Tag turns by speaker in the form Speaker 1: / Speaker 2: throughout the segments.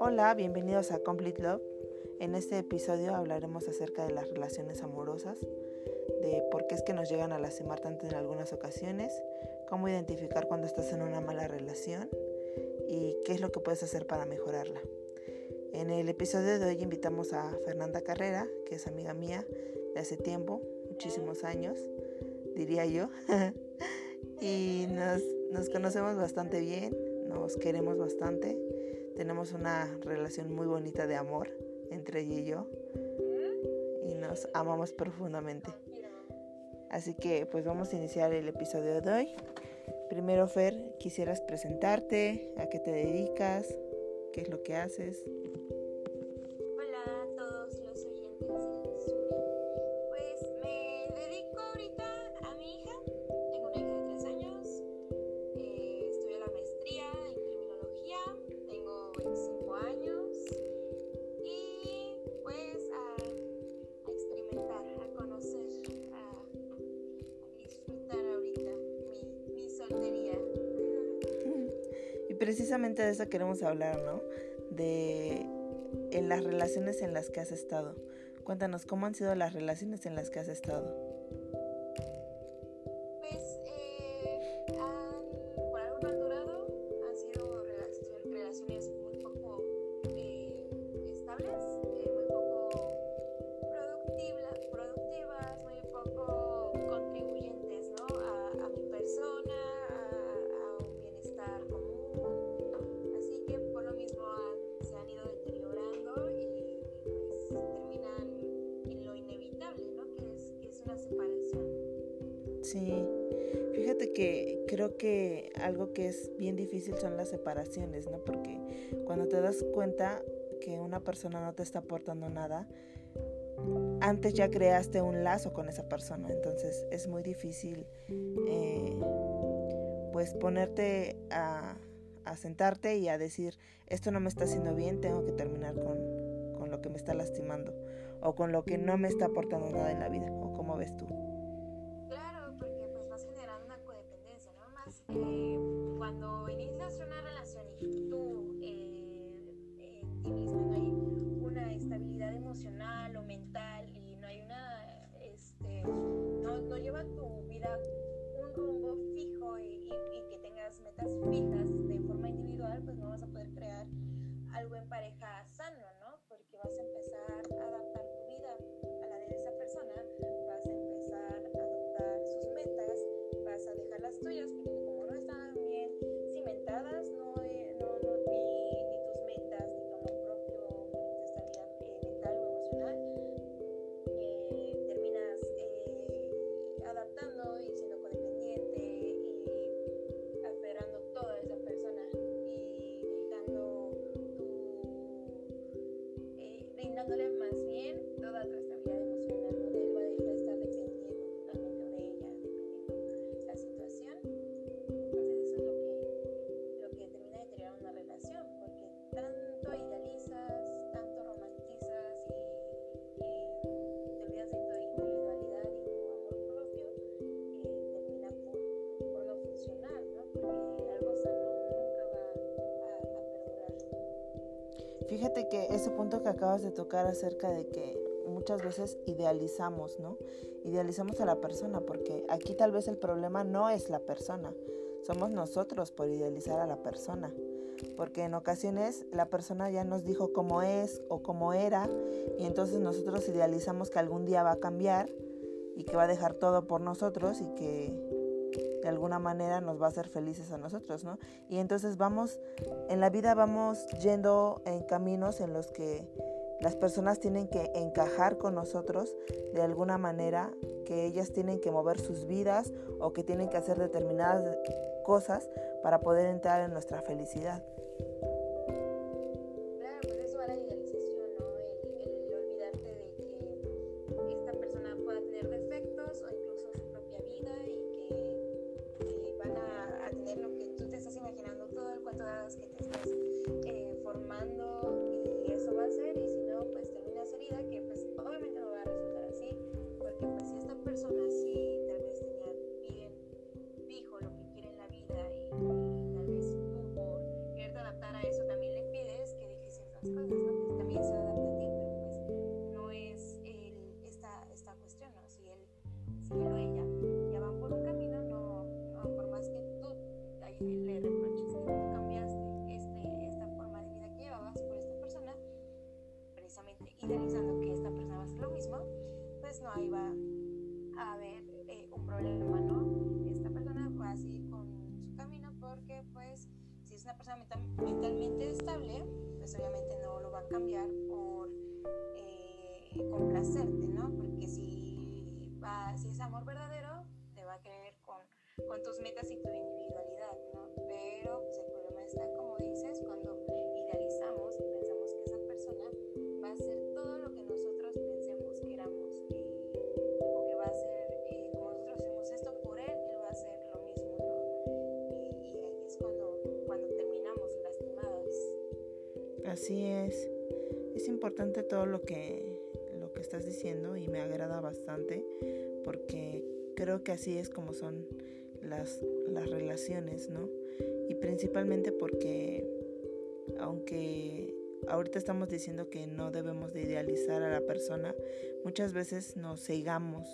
Speaker 1: Hola, bienvenidos a Complete Love. En este episodio hablaremos acerca de las relaciones amorosas, de por qué es que nos llegan a lastimar tanto en algunas ocasiones, cómo identificar cuando estás en una mala relación y qué es lo que puedes hacer para mejorarla. En el episodio de hoy invitamos a Fernanda Carrera, que es amiga mía de hace tiempo, muchísimos años, diría yo, y nos, nos conocemos bastante bien, nos queremos bastante, tenemos una relación muy bonita de amor entre ella y yo, y nos amamos profundamente. Así que pues vamos a iniciar el episodio de hoy. Primero, Fer, quisieras presentarte, a qué te dedicas, qué es lo que haces. Precisamente de eso queremos hablar, ¿no? De en las relaciones en las que has estado. Cuéntanos, ¿cómo han sido las relaciones en las que has estado? Sí, fíjate que creo que algo que es bien difícil son las separaciones, ¿no? Porque cuando te das cuenta que una persona no te está aportando nada, antes ya creaste un lazo con esa persona, entonces es muy difícil eh, pues ponerte a, sentarte y a decir, esto no me está haciendo bien, tengo que terminar con, con lo que me está lastimando o con lo que no me está aportando nada en la vida, o cómo ves tú.
Speaker 2: Fijas de forma individual, pues no vas a poder crear algo en pareja
Speaker 1: acabas de tocar acerca de que muchas veces idealizamos, ¿no? Idealizamos a la persona porque aquí tal vez el problema no es la persona, somos nosotros por idealizar a la persona. Porque en ocasiones la persona ya nos dijo cómo es o cómo era y entonces nosotros idealizamos que algún día va a cambiar y que va a dejar todo por nosotros y que de alguna manera nos va a hacer felices a nosotros, ¿no? Y entonces vamos, en la vida vamos yendo en caminos en los que las personas tienen que encajar con nosotros de alguna manera, que ellas tienen que mover sus vidas o que tienen que hacer determinadas cosas para poder entrar en nuestra felicidad.
Speaker 2: Así es. Es importante todo lo que, lo que estás diciendo y me agrada bastante porque creo que así es como son las, las relaciones, ¿no? Y principalmente porque aunque ahorita estamos diciendo que no debemos de idealizar a la persona, muchas veces nos cegamos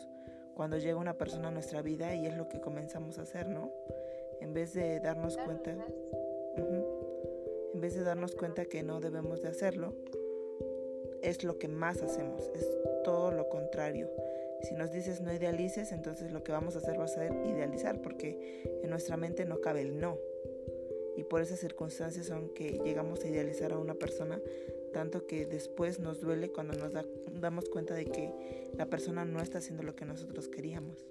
Speaker 2: cuando llega una persona a nuestra vida y es lo que comenzamos a hacer, ¿no? En vez de darnos cuenta, en vez de darnos cuenta que no debemos de hacerlo, es lo que más hacemos, es todo lo contrario. Si nos dices no idealices, entonces lo que vamos a hacer va a ser idealizar, porque en nuestra mente no cabe el no. Y por esas circunstancias son que llegamos a idealizar a una persona, tanto que después nos duele cuando nos damos cuenta de que la persona no está haciendo lo que nosotros queríamos.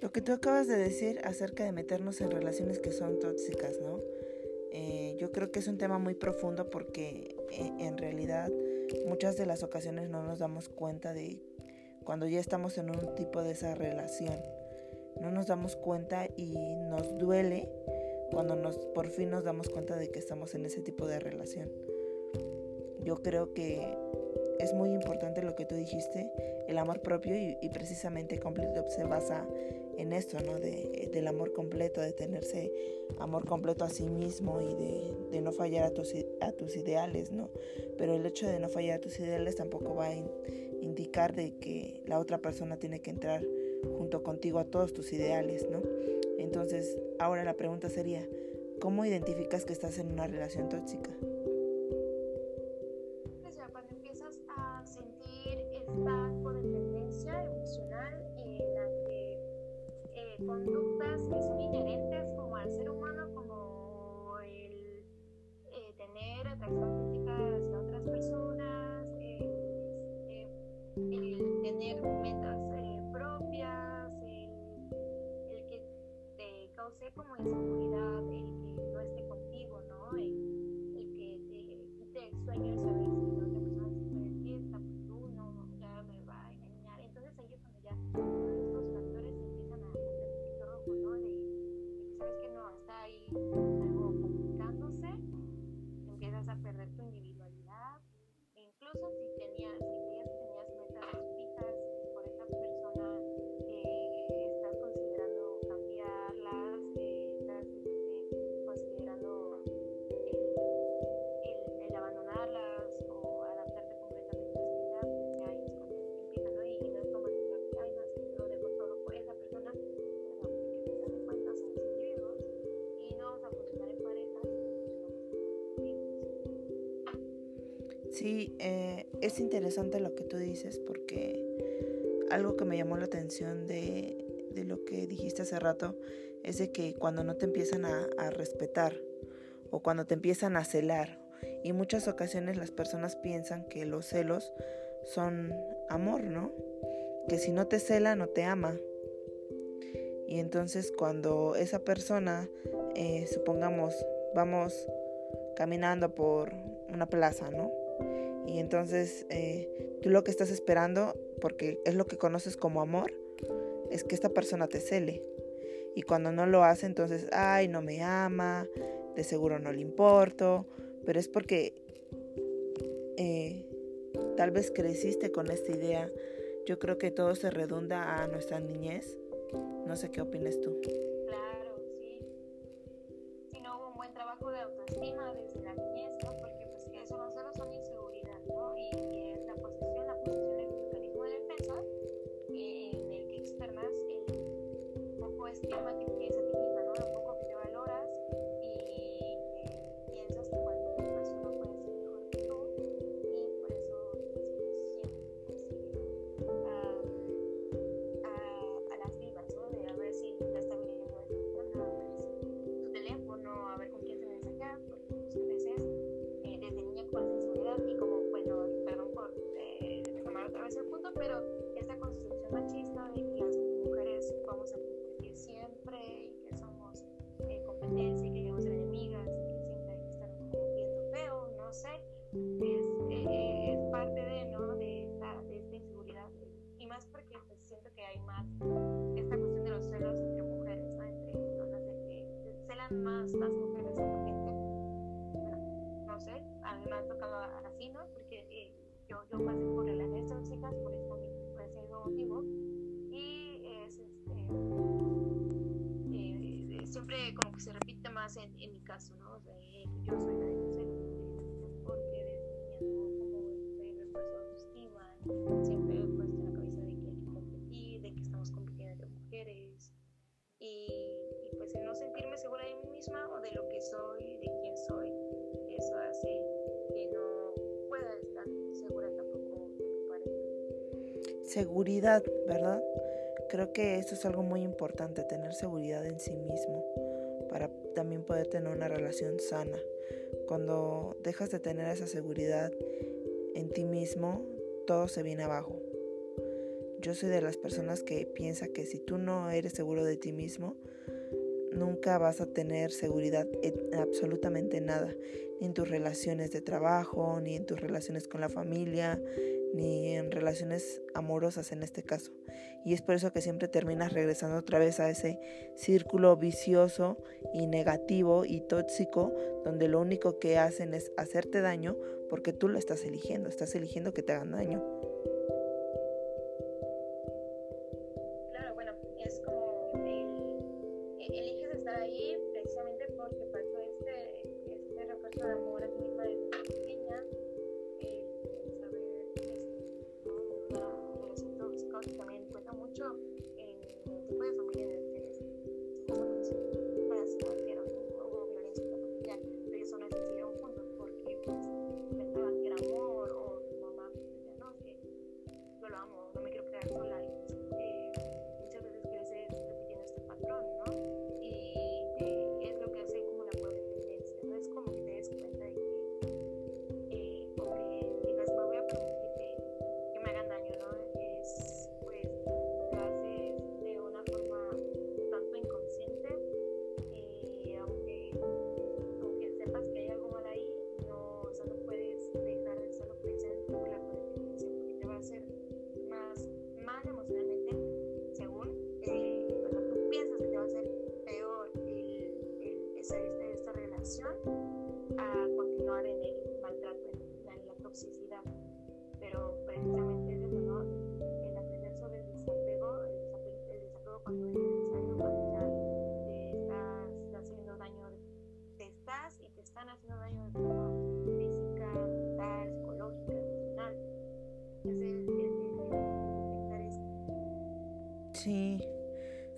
Speaker 1: Lo que
Speaker 2: tú acabas de decir acerca de meternos en relaciones que son tóxicas, ¿no? Eh, yo creo que es un tema muy profundo porque eh, en realidad muchas de las ocasiones no nos damos cuenta de cuando ya estamos en un tipo de esa relación. No nos damos cuenta y nos duele cuando nos, por fin nos damos cuenta de que estamos en ese tipo de relación. Yo creo que es muy importante lo que tú dijiste, el amor propio y, precisamente Complete se basa en esto, ¿no? De, del amor completo, de tenerse amor completo a sí mismo y de, no fallar a tus, a tus ideales, ¿no? Pero el hecho de no fallar a tus ideales tampoco va a
Speaker 1: indicar de que la otra persona tiene que entrar junto contigo a todos tus ideales, ¿no? Entonces, ahora la pregunta sería, ¿cómo identificas que estás en una relación tóxica? Sí, eh, es interesante lo que tú dices porque algo que me llamó la atención de, lo que dijiste hace rato es de que cuando no te empiezan a, respetar o cuando te empiezan a celar y muchas ocasiones las personas piensan que los celos son amor, ¿no? Que si no te cela no te ama. Y entonces cuando esa persona, eh, supongamos, vamos caminando por una plaza, ¿no? Y entonces eh, tú lo que estás esperando, porque es lo que conoces como amor, es que esta persona te cele. Y cuando no lo hace, entonces, ay, no me ama, de seguro no le importo, pero es porque eh, tal vez creciste con esta idea. Yo creo que todo se redunda a nuestra niñez. No sé qué opinas tú.
Speaker 2: Yeah.
Speaker 1: Seguridad, ¿verdad? Creo que eso es algo muy importante, tener seguridad en sí mismo para también poder tener una relación sana. Cuando dejas de tener esa seguridad en ti mismo, todo se viene abajo. Yo soy de las personas que piensa que si tú no eres seguro de ti mismo, nunca vas a tener seguridad en absolutamente nada, ni en tus relaciones de trabajo, ni en tus relaciones con la familia, ni en relaciones amorosas en este caso. Y es por eso que siempre terminas regresando otra vez a ese círculo vicioso y negativo y tóxico donde lo único que hacen es hacerte daño porque tú lo estás eligiendo, estás eligiendo que te hagan daño.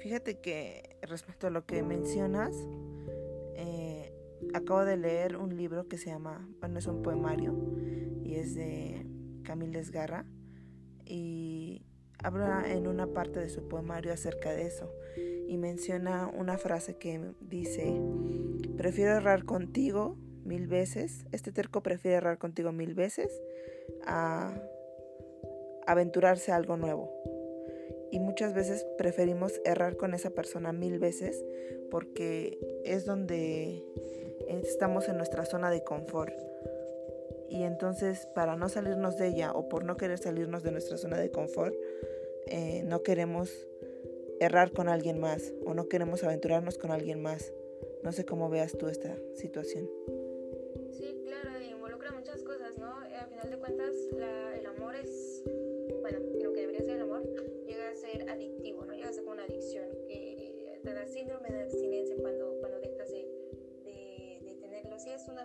Speaker 1: Fíjate que respecto a lo que mencionas, eh, acabo de leer un libro que se llama, bueno, es un poemario y es de Camille Esgarra y habla en una parte de su poemario acerca de eso y menciona una frase que dice, prefiero errar contigo mil veces, este terco prefiere errar contigo mil veces a aventurarse a algo nuevo. Y muchas veces preferimos errar con esa persona mil veces porque es donde estamos en nuestra zona de confort. Y entonces para no salirnos de ella o por no querer salirnos de nuestra zona de confort, eh, no queremos errar con alguien más o no queremos aventurarnos con alguien más. No sé cómo veas tú esta situación.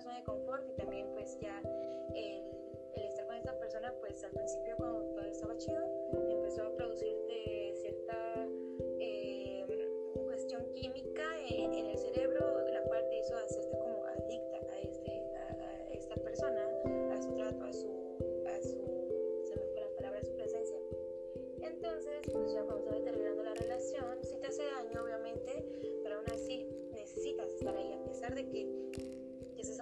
Speaker 2: Zona de confort y también pues ya el, el estar con esta persona, pues al principio cuando todo estaba chido, empezó a producirte cierta eh, cuestión química en, en, el cerebro,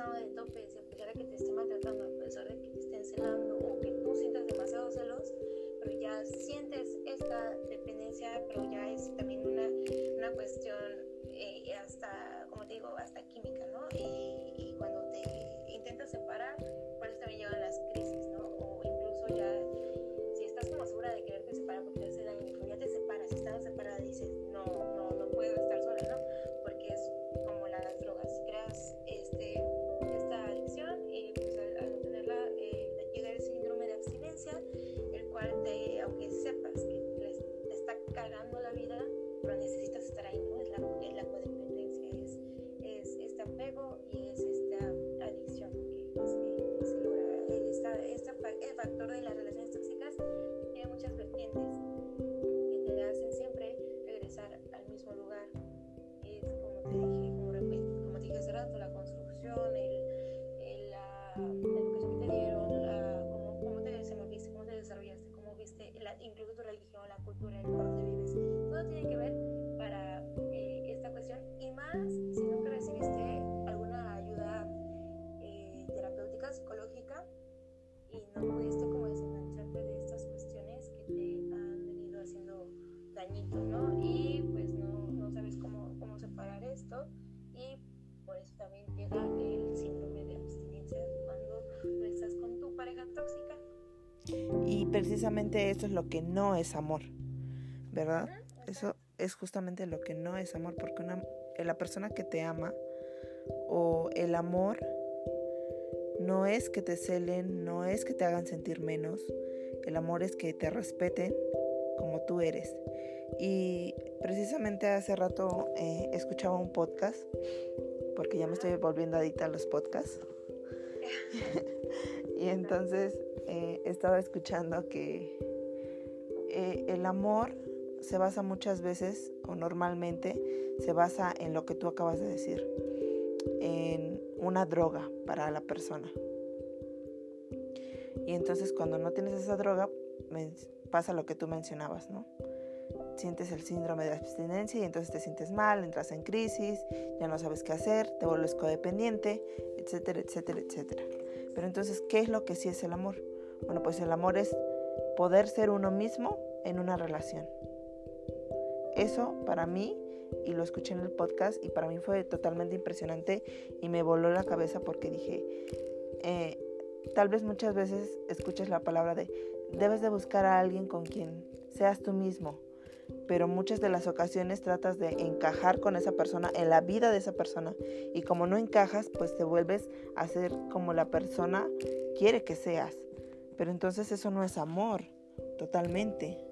Speaker 2: dando de tope, a pesar de que te esté maltratando, a pesar de que te estén celando o que tú sientas demasiados celos, pero ya sientes esta dependencia, pero ya es también una, una cuestión eh, hasta, como te digo, hasta química, ¿no?
Speaker 1: Precisamente eso es lo que no es amor, ¿verdad? Eso es justamente lo que no es amor, porque una, la persona que te ama o el amor no es que te celen, no es que te hagan sentir menos, el amor es que te respeten como tú eres. Y precisamente hace rato eh, escuchaba un podcast, porque ya me estoy volviendo adicta a los podcasts. y entonces eh, estaba escuchando que eh, el amor se basa muchas veces o normalmente se basa en lo que tú acabas de decir, en una droga para la persona. Y entonces cuando no tienes esa droga, pasa lo que tú mencionabas, ¿no? Sientes el síndrome de abstinencia y entonces te sientes mal, entras en crisis, ya no sabes qué hacer, te vuelves codependiente, etcétera, etcétera, etcétera. Pero entonces, ¿qué es lo que sí es el amor? Bueno, pues el amor es poder ser uno mismo en una relación. Eso para mí, y lo escuché en el podcast, y para mí fue totalmente impresionante y me voló la cabeza porque dije, eh, tal vez muchas veces escuchas la palabra de, debes de buscar a alguien con quien seas tú mismo, pero muchas de las ocasiones tratas de encajar con esa persona, en la vida de esa persona, y como no encajas, pues te vuelves a ser como la persona quiere que seas. Pero entonces eso no es amor, totalmente.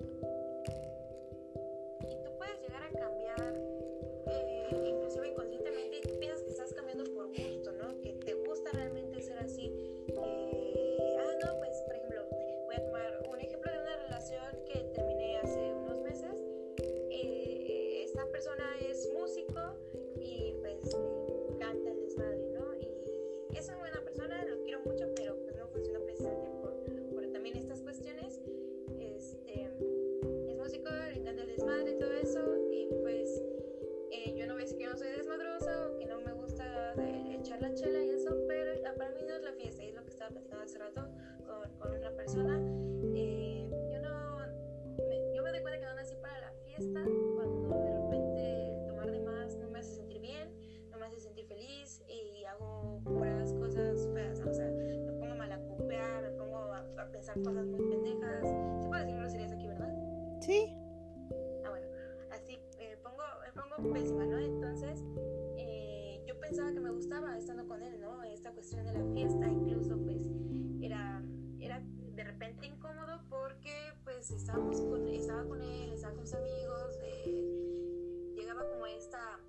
Speaker 2: Cosas muy pendejas. Se puede decir groserías aquí, ¿verdad?
Speaker 1: Sí.
Speaker 2: Ah, bueno, así eh, pongo, me pongo pésima, ¿no? Entonces, eh, yo pensaba que me gustaba estando con él, ¿no? Esta cuestión de la fiesta, incluso, pues, era, era de repente incómodo porque, pues, estábamos con, estaba con él, estaba con sus amigos, eh, llegaba como esta,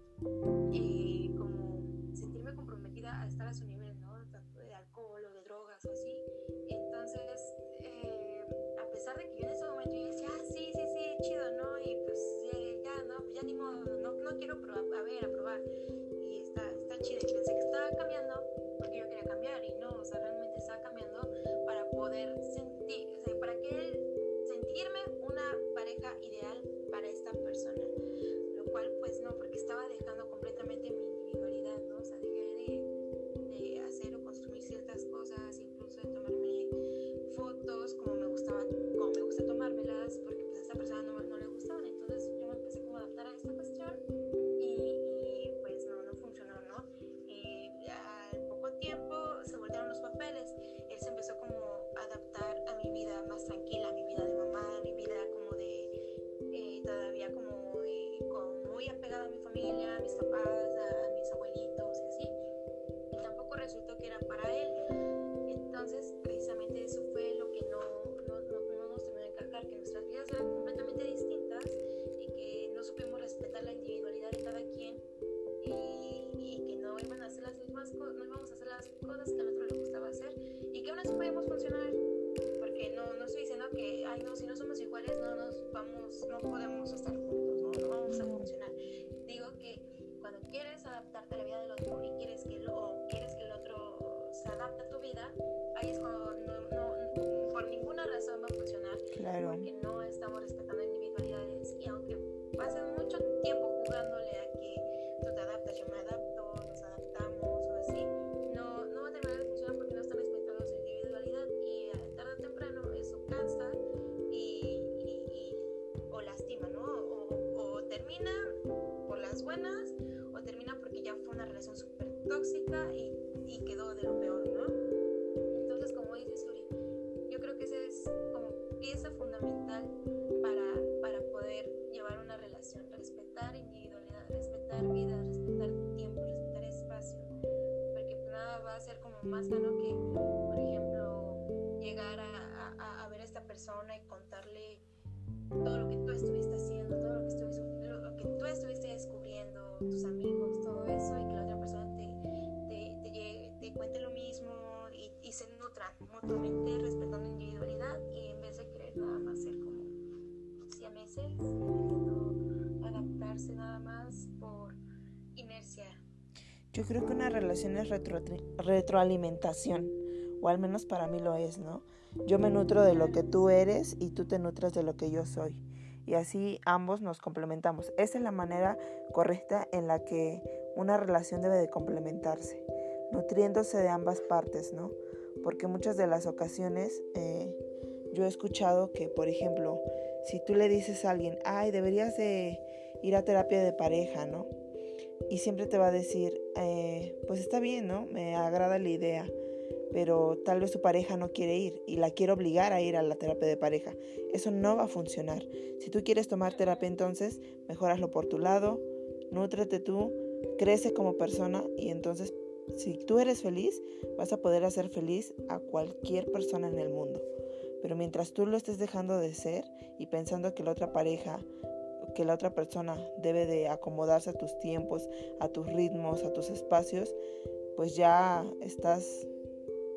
Speaker 1: Porque
Speaker 2: no estamos respetando individualidades y aunque pase mucho tiempo jugándole a que tú te adaptas, yo me adapto, nos adaptamos o así, no, no va a terminar de funcionar porque no están respetando su individualidad y tarde o temprano eso cansa y, o lastima, ¿no? O, o termina por las buenas o termina porque ya fue una relación súper tóxica y, y quedó de lo cuente lo mismo y, y se nutran mutuamente respetando individualidad y nada más ser como meses intentando adaptarse nada más por inercia.
Speaker 1: Yo creo que una relación es retro retroalimentación, o al menos para mí lo es, ¿no? Yo me nutro de lo que tú eres y tú te nutras de lo que yo soy. Y así ambos nos complementamos. Esa es la manera correcta en la que una relación debe de complementarse, nutriéndose de ambas partes, ¿no? Porque muchas de las ocasiones eh, yo he escuchado que, por ejemplo, si tú le dices a alguien, ay, deberías de ir a terapia de pareja, ¿no? Y siempre te va a decir, eh, pues está bien, ¿no? Me agrada la idea, pero tal vez tu pareja no quiere ir y la quiere obligar a ir a la terapia de pareja. Eso no va a funcionar. Si tú quieres tomar terapia entonces, mejoraslo por tu lado, nútrete tú, crece como persona y entonces si tú eres feliz, vas a poder hacer feliz a cualquier persona en el mundo. Pero mientras tú lo estés dejando de ser y pensando que la otra pareja, que la otra persona debe de acomodarse a tus tiempos, a tus ritmos, a tus espacios, pues ya estás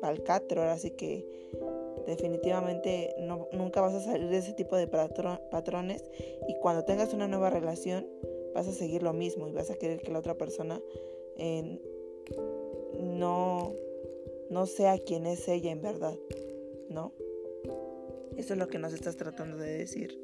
Speaker 1: al catro, así que definitivamente no, nunca vas a salir de ese tipo de patrones y cuando tengas una nueva relación vas a seguir lo mismo y vas a querer que la otra persona no, no sea quien es ella en verdad, ¿no? Eso es lo que nos estás tratando de decir.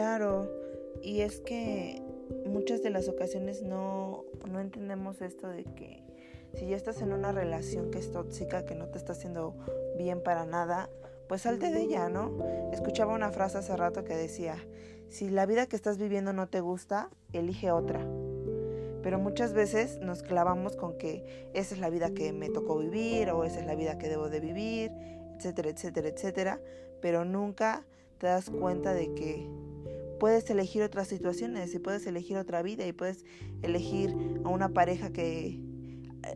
Speaker 1: Claro, y es que muchas de las ocasiones no, no entendemos esto de que si ya estás en una relación que es tóxica, que no te está haciendo bien para nada, pues salte de ella, ¿no? Escuchaba una frase hace rato que decía, si la vida que estás viviendo no te gusta, elige otra. Pero muchas veces nos clavamos con que esa es la vida que me tocó vivir o esa es la vida que debo de vivir, etcétera, etcétera, etcétera. Pero nunca te das cuenta de que puedes elegir otras situaciones y puedes elegir otra vida y puedes elegir a una pareja que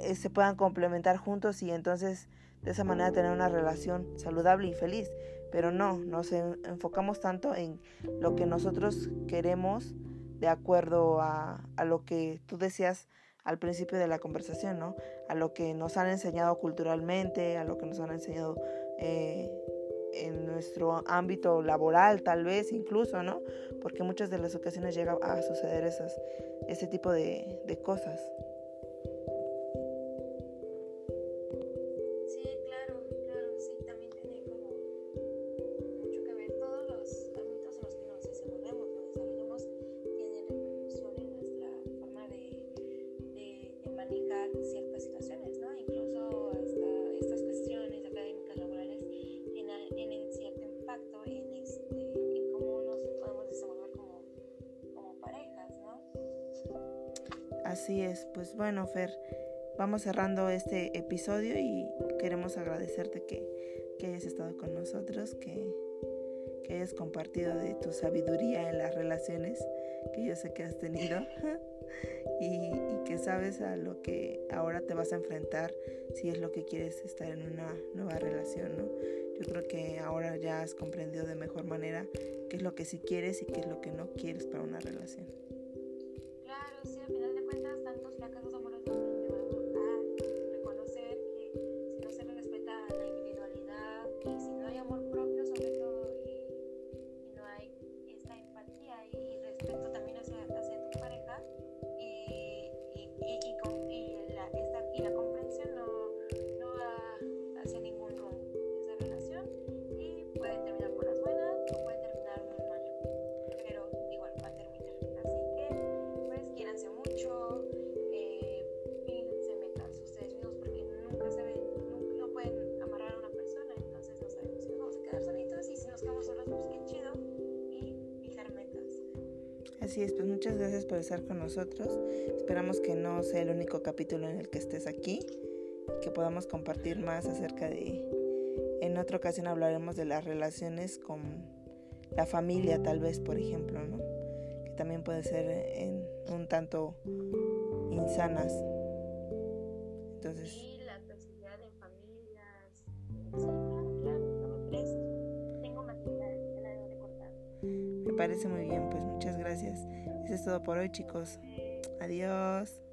Speaker 1: eh, se puedan complementar juntos y entonces de esa manera tener una relación saludable y feliz. Pero no, nos enfocamos tanto en lo que nosotros queremos de acuerdo a, a lo que tú decías al principio de la conversación, ¿no? A lo que nos han enseñado culturalmente, a lo que nos han enseñado eh, en nuestro ámbito laboral, tal vez incluso, ¿no? Porque muchas de las ocasiones llega a suceder esas, ese tipo de, de cosas. Así es, pues bueno, Fer, vamos cerrando este episodio y queremos agradecerte que, hayas estado con nosotros, que, que, hayas compartido de tu sabiduría en las relaciones que yo sé que has tenido y, y que sabes a lo que ahora te vas a enfrentar si es lo que quieres estar en una nueva relación, ¿no? Yo creo que ahora ya has comprendido de mejor manera qué es lo que sí quieres y qué es lo que no quieres para una relación.
Speaker 2: Puede terminar por las buenas o puede terminar muy mal, pero igual va a terminar. Así que pues quiéranse mucho, eh, pídense metas ustedes mismos porque nunca se ven, no pueden amarrar a una persona, entonces no sabemos si nos vamos a quedar solitos y si nos quedamos solos, pues qué chido y fijar metas.
Speaker 1: Así es, pues muchas gracias por estar con nosotros. Esperamos que no sea el único capítulo en el que estés aquí, que podamos compartir más acerca de... En otra ocasión hablaremos de las relaciones con la familia, tal vez, por ejemplo, ¿no? Que también puede ser en un tanto insanas. Entonces...
Speaker 2: Sí, la toxicidad en familias. Claro, no me presto. Tengo material, ya la debo de cortar.
Speaker 1: Me parece muy bien, pues muchas gracias. Eso es todo por hoy, chicos. Adiós.